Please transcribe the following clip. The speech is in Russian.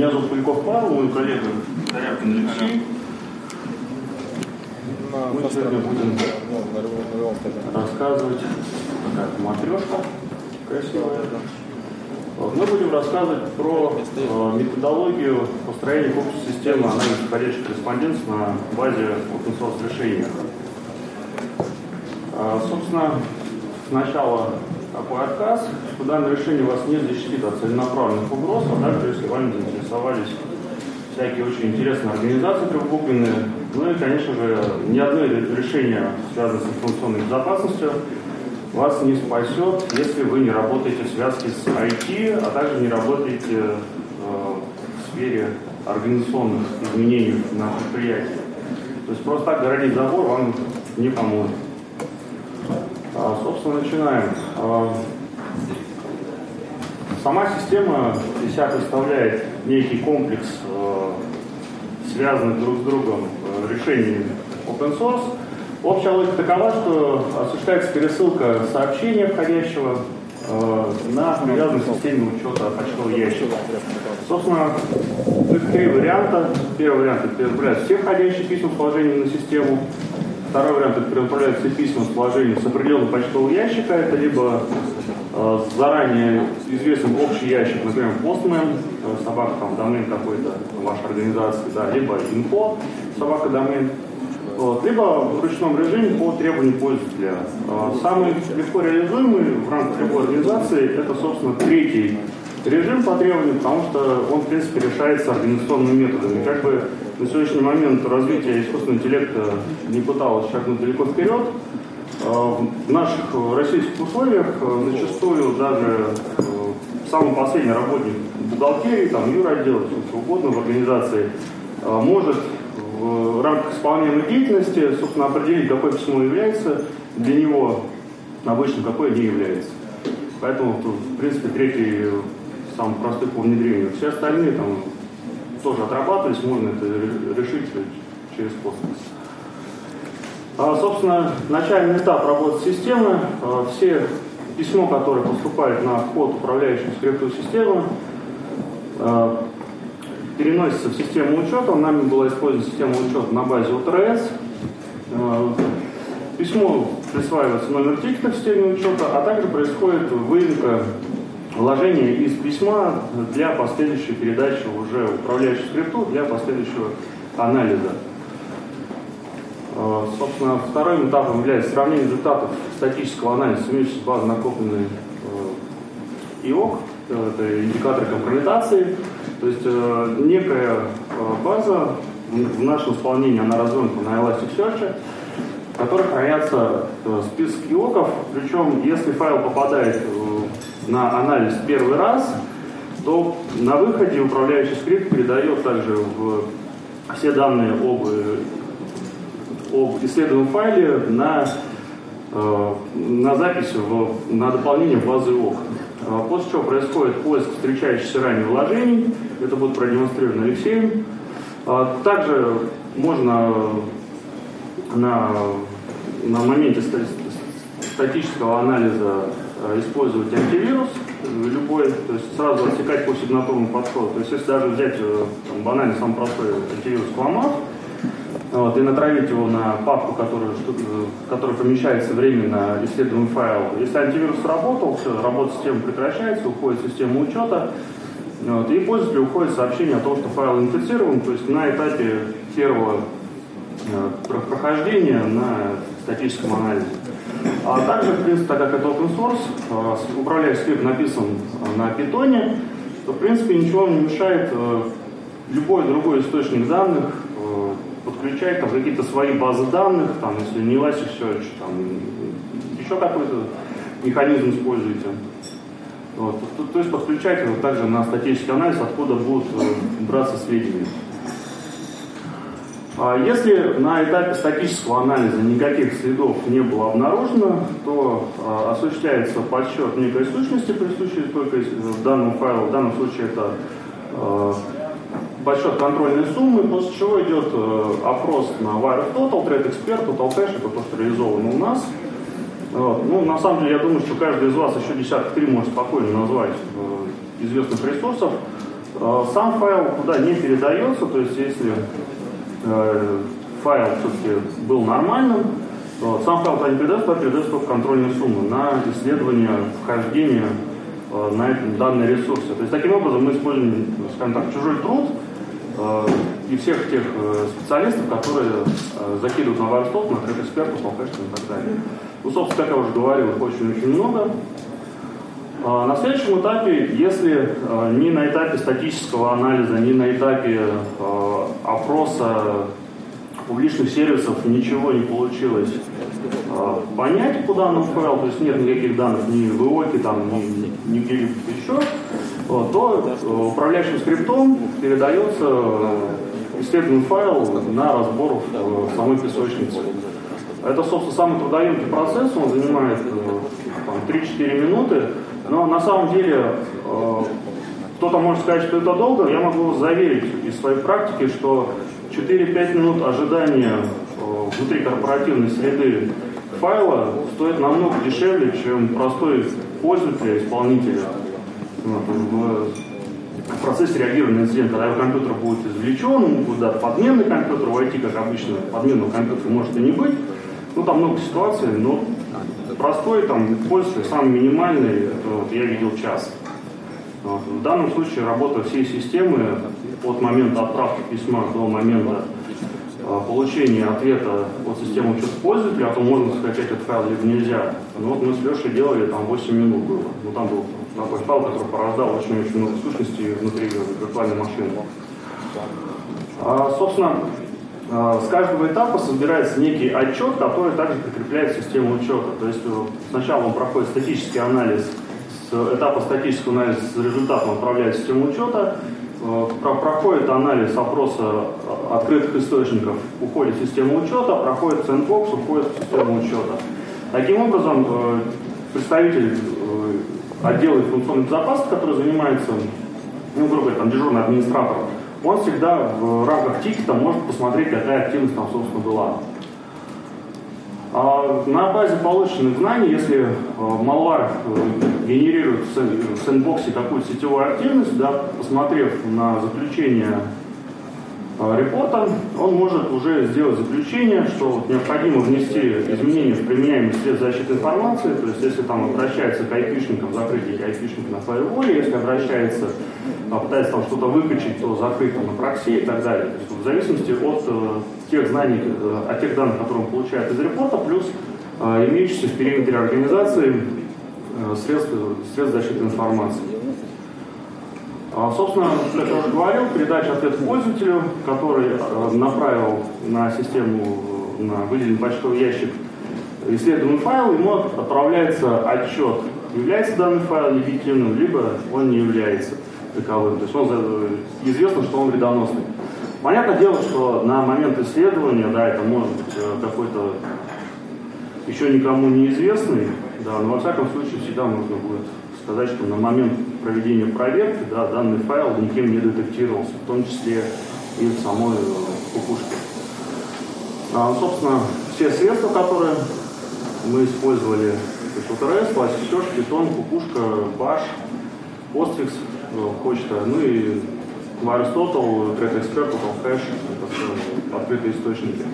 Меня зовут Поляков Павел, мой коллега Корякин Алексей. Мы сегодня будем рассказывать, такая матрешка красивая. Мы будем рассказывать про э, методологию построения общей системы анализа входящих корреспонденций на базе open source решения. Э, собственно, сначала такой отказ, что данное решение вас не защитит от целенаправленных угроз, а также, если вами заинтересовались всякие очень интересные организации трехбуквенные, ну и, конечно же, ни одно решение, связанное с информационной безопасностью, вас не спасет, если вы не работаете в связке с IT, а также не работаете э, в сфере организационных изменений на предприятии. То есть просто так городить забор вам не поможет. А, собственно, начинаем. А, сама система из себя представляет некий комплекс а, связанных друг с другом решений open source. Общая логика такова, что осуществляется пересылка сообщения входящего на привязанной системе учета почтового ящика. Собственно, тут три варианта. Первый вариант – это переправлять все входящие письма с положением на систему. Второй вариант – это перенаправляются письма с положением с определенного почтового ящика. Это либо э, заранее известный общий ящик, например, Postman, э, собака там домен какой-то вашей организации, да, либо info, собака домен. Вот, либо в ручном режиме по требованию пользователя. Э, самый легко реализуемый в рамках любой организации это, собственно, третий режим по требованию, потому что он, в принципе, решается организационными методами. Как бы на сегодняшний момент развитие искусственного интеллекта не пыталось шагнуть далеко вперед. Э, в наших российских условиях э, зачастую даже э, самый последний работник бухгалтерии, там, юротдела, что угодно в организации, может в рамках исполняемой деятельности, собственно, определить, какое письмо является для него обычно, какое не является. Поэтому, в принципе, третий самый простой по внедрению. Все остальные там тоже отрабатывались, можно это решить через космос. А, собственно, начальный этап работы системы, а, все письмо, которое поступает на вход управляющего скрипту системы, а, переносится в систему учета. Нами была использована система учета на базе ОТРС. А, письмо присваивается номер тикета в системе учета, а также происходит выемка вложение из письма для последующей передачи уже управляющему скрипту для последующего анализа. Э, собственно, вторым этапом является сравнение результатов статического анализа имеющейся базой накопленной э, ИОК, э, это индикаторы компрометации. То есть некая база, в нашем исполнении она развернута на Elasticsearch, в которой хранятся список ИОКов, причем если файл попадает на анализ первый раз, то на выходе управляющий скрипт передает также в все данные об, об исследуемом файле на, э, на запись, в, на дополнение базы ОК. А после чего происходит поиск встречающихся ранее вложений. Это будет продемонстрировано Алексеем. А также можно на, на моменте статического анализа Э, использовать антивирус любой, то есть сразу отсекать по сигнатурному подходу. То есть если даже взять э, там, банально самый простой антивирус Кломат, вот, и натравить его на папку, которая, которая помещается временно исследуемый файл. Если антивирус сработал, все, работа системы прекращается, уходит система учета, вот, и пользователю уходит сообщение о том, что файл инфицирован, то есть на этапе первого э, прохождения на статическом анализе. А также, в принципе, так как это open source, а, управляющий скрипт написан а, на питоне, то, в принципе, ничего не мешает а, любой другой источник данных подключать там какие-то свои базы данных, там, если не Elasticsearch, там, еще какой-то механизм используете. Вот. То, то есть подключать его также на статический анализ, откуда будут браться сведения. А если на этапе статического анализа никаких следов не было обнаружено, то а, осуществляется подсчет некой сущности, присущей только данному файлу. В данном случае это а, подсчет контрольной суммы, после чего идет опрос на Wire Total, Trade Expert, Total Cache, это то, что реализовано у нас. Ну, на самом деле, я думаю, что каждый из вас еще десяток три может спокойно назвать известных ресурсов, Э, сам файл туда не передается, то есть если э, файл все-таки был нормальным, сам файл не передается, туда передается только контрольная сумма на исследование вхождения э, на данные ресурсы. То есть таким образом мы используем, скажем так, чужой труд и всех тех специалистов, которые закидывают на варстоп, на экспертов, на и так далее. Ну, собственно, как я уже говорил, их очень-очень много. А, на следующем этапе, если а, ни на этапе статического анализа, ни на этапе а, опроса публичных сервисов ничего не получилось понять по данному файлу, то есть нет никаких данных ни в ИОКе, там, ни, ни где-либо еще, то управляющим скриптом передается исследуемый файл на разбор в самой песочнице. Это, собственно, самый трудоемкий процесс, он занимает 3-4 минуты, но на самом деле э, кто-то может сказать, что это долго, я могу заверить из своей практики, что 4-5 минут ожидания э, внутри корпоративной среды файла стоит намного дешевле, чем простой пользователь, исполнителя. В процессе реагирования на инцидент, когда компьютер будет извлечен, куда подменный компьютер войти, как обычно, подменного компьютера может и не быть. Ну, там много ситуаций, но простой, там, пользователь, самый минимальный, вот, я видел час. В данном случае работа всей системы от момента отправки письма до момента э, получения ответа от системы учета пользователя, а то можно скачать этот файл либо нельзя. Ну, вот мы с Лешей делали, там 8 минут было. Ну, там был такой файл, который порождал очень-очень много сущностей внутри виртуальной машины. А, собственно, а, с каждого этапа собирается некий отчет, который также прикрепляет систему учета. То есть э, сначала он проходит статический анализ, с этапа статического анализа с результатом отправляет в систему учета, э, проходит анализ опроса э, открытых источников, уходит в систему учета, проходит сэндбокс, уходит в систему учета. Таким образом, представитель отдела информационной безопасности, который занимается, ну, грубо говоря, там, дежурный администратор, он всегда в рамках тикета может посмотреть, какая активность там, собственно, была. А на базе полученных знаний, если э, Malware э, генерирует в сэндбоксе какую-то сетевую активность, да, посмотрев на заключение Э, репорта, он может уже сделать заключение, что необходимо внести изменения в применяемый след защиты информации, то есть если там обращается к айпишникам, закрыть айпишника на фаерволе, если обращается, а, пытается там что-то выкачать, то закрыть там на прокси и так далее. То есть, в зависимости от э, тех знаний, э, от тех данных, которые он получает из репорта, плюс э, имеющиеся в периметре организации средств, средств защиты информации. А, собственно, как я уже говорил, передача ответа пользователю, который э, направил на систему, э, на выделенный почтовый ящик исследуемый файл, ему отправляется отчет, является данный файл легитимным, либо он не является таковым. То есть он, э, известно, что он вредоносный. Понятное дело, что на момент исследования, да, это может быть какой-то еще никому неизвестный, да, но во всяком случае всегда нужно будет сказать, что на момент проведения проверки да, данный файл никем не детектировался, в том числе и в самой э, кукушке. А, собственно, все средства, которые мы использовали, то есть RS, Elasticsearch, Python, кукушка, Bash, Postfix, э, почта, ну и Aristotle, Great Expert, Total Hash, это все открытые источники.